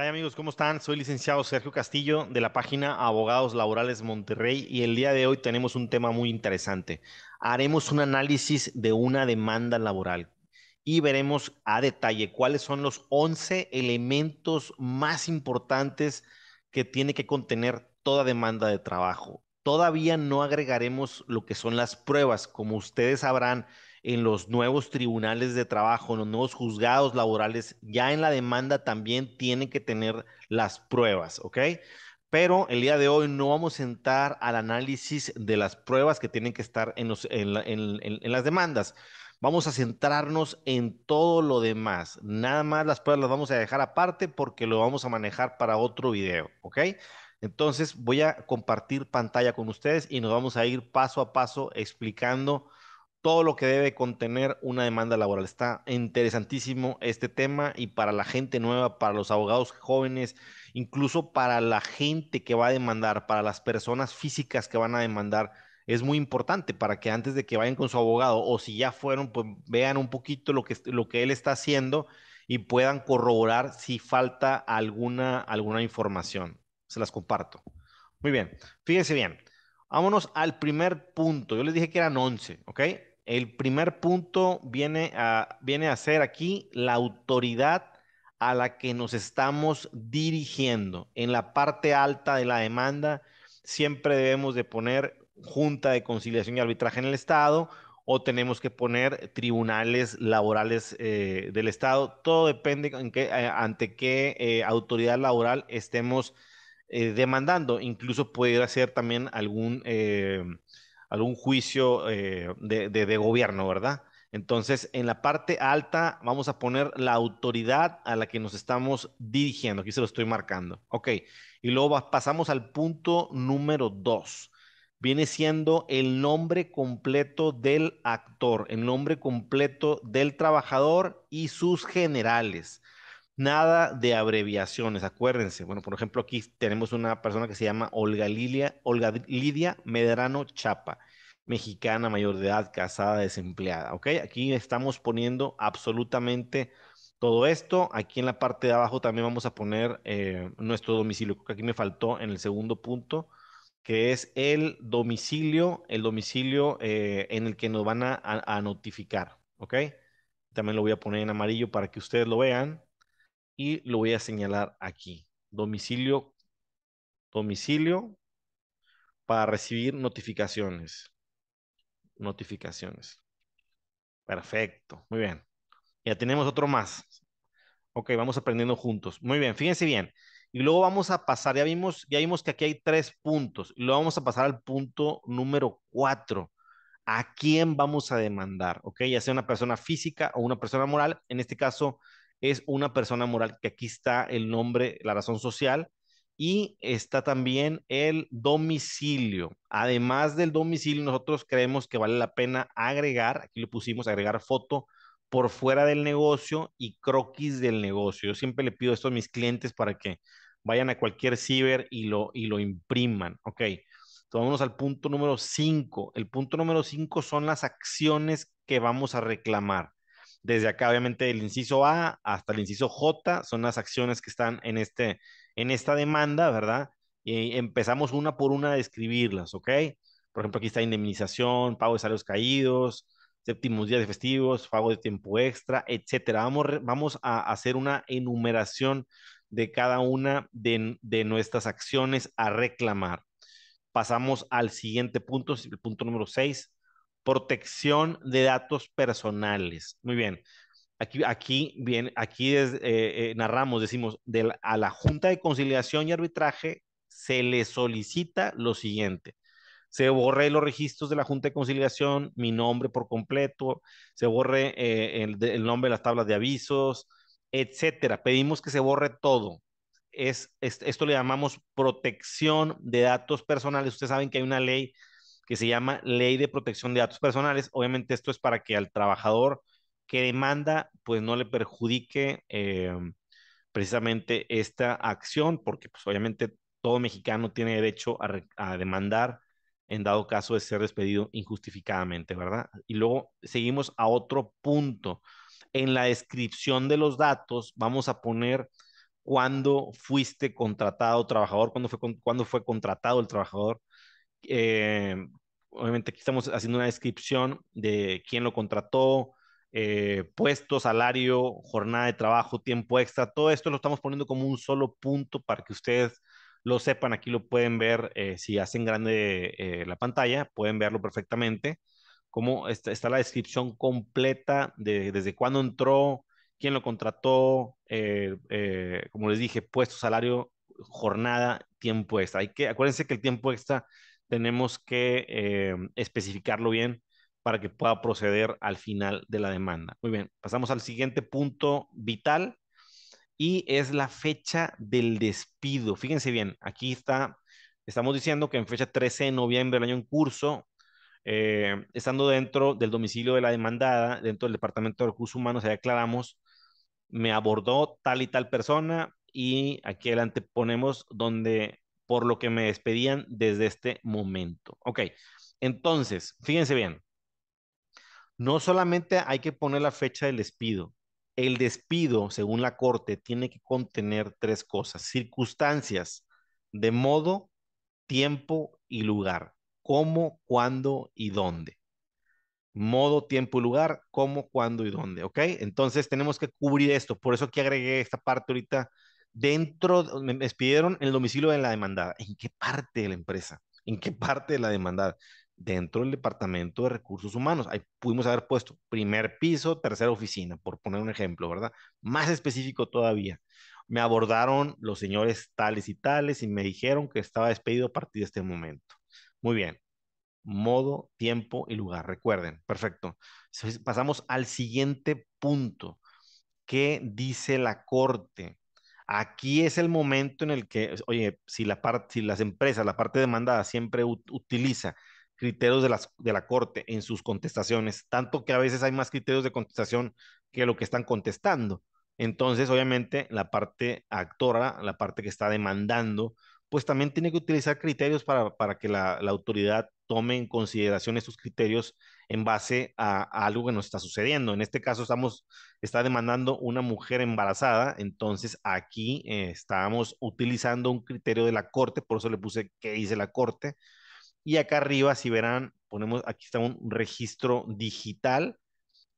¿Qué hay amigos? ¿Cómo están? Soy licenciado Sergio Castillo de la página Abogados Laborales Monterrey y el día de hoy tenemos un tema muy interesante. Haremos un análisis de una demanda laboral y veremos a detalle cuáles son los 11 elementos más importantes que tiene que contener toda demanda de trabajo. Todavía no agregaremos lo que son las pruebas. Como ustedes sabrán, en los nuevos tribunales de trabajo, en los nuevos juzgados laborales, ya en la demanda también tienen que tener las pruebas, ¿ok? Pero el día de hoy no vamos a entrar al análisis de las pruebas que tienen que estar en, las demandas. Vamos a centrarnos en todo lo demás. Nada más las pruebas las vamos a dejar aparte porque lo vamos a manejar para otro video, ¿ok? Entonces voy a compartir pantalla con ustedes y nos vamos a ir paso a paso explicando todo lo que debe contener una demanda laboral. Está interesantísimo este tema y para la gente nueva, para los abogados jóvenes, incluso para la gente que va a demandar, para las personas físicas que van a demandar, es muy importante para que antes de que vayan con su abogado o si ya fueron, pues vean un poquito lo que, lo que él está haciendo y puedan corroborar si falta alguna, alguna información se las comparto. Muy bien, fíjense bien. Vámonos al primer punto. Yo les dije que eran 11, ¿ok? El primer punto viene a, viene a ser aquí la autoridad a la que nos estamos dirigiendo. En la parte alta de la demanda siempre debemos de poner Junta de Conciliación y Arbitraje en el Estado o tenemos que poner tribunales laborales eh, del Estado. Todo depende en qué, eh, ante qué eh, autoridad laboral estemos demandando. Incluso puede ser también algún, algún juicio eh, de, gobierno, ¿verdad? Entonces, en la parte alta vamos a poner la autoridad a la que nos estamos dirigiendo. Aquí se lo estoy marcando. Ok. Y luego pasamos al punto número dos. Viene siendo el nombre completo del actor, el nombre completo del trabajador y sus generales. Nada de abreviaciones, acuérdense. Bueno, por ejemplo, aquí tenemos una persona que se llama Olga Lilia, Olga Lidia Medrano Chapa, mexicana, mayor de edad, casada, desempleada. ¿Ok? Aquí estamos poniendo absolutamente todo esto. Aquí en la parte de abajo también vamos a poner eh, nuestro domicilio. Creo que aquí me faltó en el segundo punto, que es el domicilio, el domicilio eh, en el que nos van a, a notificar. ¿Ok? También lo voy a poner en amarillo para que ustedes lo vean y lo voy a señalar aquí. Domicilio, domicilio para recibir notificaciones. Notificaciones. Perfecto, muy bien. Ya tenemos otro más. Ok, vamos aprendiendo juntos. Muy bien, fíjense bien. Y luego vamos a pasar, ya vimos, ya vimos que aquí hay tres puntos. Y luego vamos a pasar al punto número cuatro. ¿A quién vamos a demandar? Ok, ya sea una persona física o una persona moral. En este caso, es una persona moral, que aquí está el nombre, la razón social, y está también el domicilio. Además del domicilio, nosotros creemos que vale la pena agregar, aquí le pusimos agregar foto por fuera del negocio y croquis del negocio. Yo siempre le pido esto a mis clientes para que vayan a cualquier ciber y lo, y lo impriman. Ok, vámonos al punto número 5. El punto número 5 son las acciones que vamos a reclamar. Desde acá, obviamente, el inciso A hasta el inciso J son las acciones que están en, este, en esta demanda, ¿verdad? Y empezamos una por una a describirlas, ¿ok? Por ejemplo, aquí está indemnización, pago de salarios caídos, séptimos días de festivos, pago de tiempo extra, etcétera. Vamos, vamos a hacer una enumeración de cada una de, de nuestras acciones a reclamar. Pasamos al siguiente punto, el punto número 6, protección de datos personales. Muy bien. Aquí, aquí, bien, aquí es, eh, eh, narramos, decimos, a la Junta de Conciliación y Arbitraje se le solicita lo siguiente. Se borre los registros de la Junta de Conciliación, mi nombre por completo, se borre eh, el, nombre de las tablas de avisos, etcétera. Pedimos que se borre todo. es, esto le llamamos protección de datos personales. Ustedes saben que hay una ley que se llama Ley de Protección de Datos Personales. Obviamente esto es para que al trabajador que demanda, pues no le perjudique eh, precisamente esta acción, porque pues obviamente todo mexicano tiene derecho a, demandar en dado caso de ser despedido injustificadamente, ¿verdad? Y luego seguimos a otro punto. En la descripción de los datos vamos a poner cuándo fuiste contratado trabajador, cuándo fue, cuándo fue contratado el trabajador. Eh, obviamente aquí estamos haciendo una descripción de quién lo contrató, eh, puesto, salario, jornada de trabajo, tiempo extra, todo esto lo estamos poniendo como un solo punto para que ustedes lo sepan. Aquí lo pueden ver, eh, si hacen grande eh, la pantalla, pueden verlo perfectamente. Como está, está, la descripción completa de desde cuándo entró, quién lo contrató, como les dije, puesto, salario, jornada, tiempo extra. Hay que, acuérdense que el tiempo extra tenemos que especificarlo bien para que pueda proceder al final de la demanda. Muy bien, pasamos al siguiente punto vital y es la fecha del despido. Fíjense bien, aquí está, estamos diciendo que en fecha 13 de noviembre del año en curso, eh, estando dentro del domicilio de la demandada, dentro del Departamento de Recursos Humanos, ya aclaramos, me abordó tal y tal persona y aquí adelante ponemos donde por lo que me despedían desde este momento. Ok, entonces, fíjense bien, no solamente hay que poner la fecha del despido. El despido, según la Corte, tiene que contener tres cosas. Circunstancias de modo, tiempo y lugar. ¿Cómo, cuándo y dónde? Modo, tiempo y lugar, cómo, cuándo y dónde. ¿Ok? Entonces tenemos que cubrir esto. Por eso que agregué esta parte ahorita. Dentro, me despidieron el domicilio de la demandada. ¿En qué parte de la empresa? ¿En qué parte de la demandada? dentro del Departamento de Recursos Humanos. Ahí pudimos haber puesto primer piso, tercera oficina, por poner un ejemplo, ¿verdad? Más específico todavía. Me abordaron los señores tales y tales y me dijeron que estaba despedido a partir de este momento. Muy bien. Modo, tiempo y lugar. Recuerden, perfecto. Pasamos al siguiente punto. ¿Qué dice la Corte? Aquí es el momento en el que, oye, si, la parte, si las empresas, la parte demandada siempre utiliza criterios de, las, de la Corte en sus contestaciones, tanto que a veces hay más criterios de contestación que lo que están contestando. Entonces, obviamente, la parte actora, la parte que está demandando, pues también tiene que utilizar criterios para, para que la, la, autoridad tome en consideración estos criterios en base a, a, algo que nos está sucediendo. En este caso, estamos, está demandando una mujer embarazada, entonces aquí eh, estamos utilizando un criterio de la Corte, por eso le puse qué dice la Corte, y acá arriba, si verán, ponemos, aquí está un registro digital,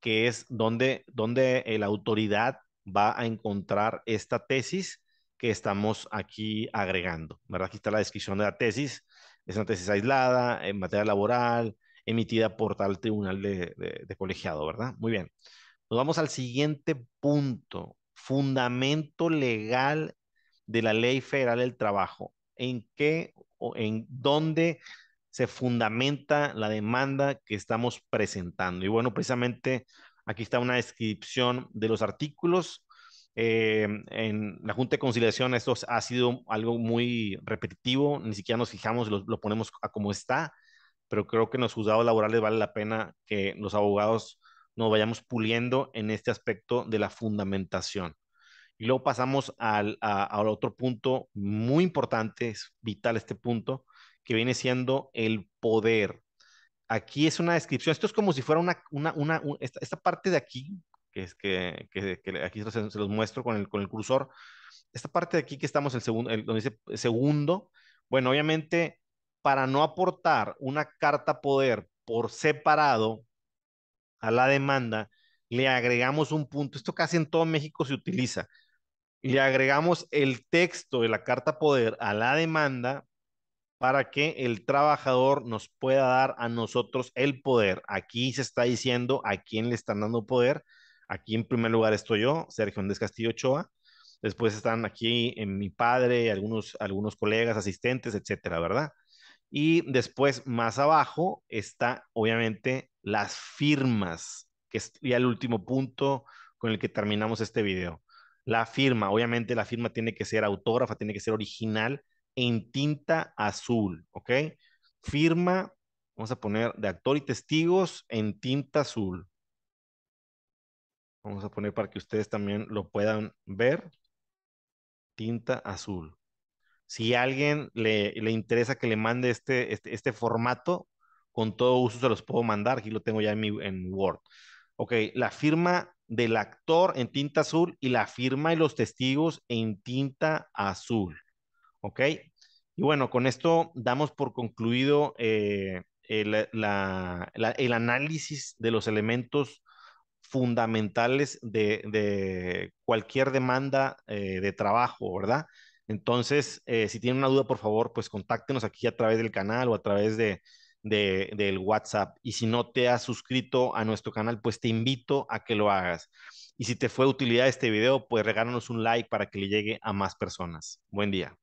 que es donde, donde la autoridad va a encontrar esta tesis que estamos aquí agregando, ¿verdad? Aquí está la descripción de la tesis. Es una tesis aislada, en materia laboral, emitida por tal tribunal de, colegiado, ¿verdad? Muy bien. Nos vamos al siguiente punto. Fundamento legal de la Ley Federal del Trabajo. ¿En qué o en dónde se fundamenta la demanda que estamos presentando. Y bueno, precisamente aquí está una descripción de los artículos. Eh, en la Junta de Conciliación esto ha sido algo muy repetitivo, ni siquiera nos fijamos, lo, lo ponemos a como está, pero creo que en los juzgados laborales vale la pena que los abogados nos vayamos puliendo en este aspecto de la fundamentación. Y luego pasamos al, al otro punto muy importante, es vital este punto, que viene siendo el poder. Aquí es una descripción, esto es como si fuera una, esta, parte de aquí, que es que, que, que aquí se, se, los muestro con el, con el cursor, esta parte de aquí que estamos, el segundo, el, donde dice segundo, bueno, obviamente, para no aportar una carta poder por separado a la demanda, le agregamos un punto, esto casi en todo México se utiliza, le agregamos el texto de la carta poder a la demanda para que el trabajador nos pueda dar a nosotros el poder. Aquí se está diciendo a quién le están dando poder. Aquí en primer lugar estoy yo, Sergio Andrés Castillo Ochoa. Después están aquí en mi padre, algunos, algunos colegas, asistentes, etcétera, ¿verdad? Y después, más abajo, está obviamente las firmas, que es ya el último punto con el que terminamos este video. La firma, obviamente la firma tiene que ser autógrafa, tiene que ser original en tinta azul, ¿ok? Firma, vamos a poner de actor y testigos en tinta azul. Vamos a poner para que ustedes también lo puedan ver. Tinta azul. Si a alguien le, le interesa que le mande este, este, este, formato, con todo uso se los puedo mandar. Aquí lo tengo ya en, mi, en Word. Ok, la firma del actor en tinta azul y la firma y los testigos en tinta azul. ¿Ok? Y bueno, con esto damos por concluido eh, el, el, análisis de los elementos fundamentales de, cualquier demanda eh, de trabajo, ¿verdad? Entonces, eh, si tienen una duda, por favor, pues contáctenos aquí a través del canal o a través de, del WhatsApp. Y si no te has suscrito a nuestro canal, pues te invito a que lo hagas. Y si te fue de utilidad este video, pues regálanos un like para que le llegue a más personas. Buen día.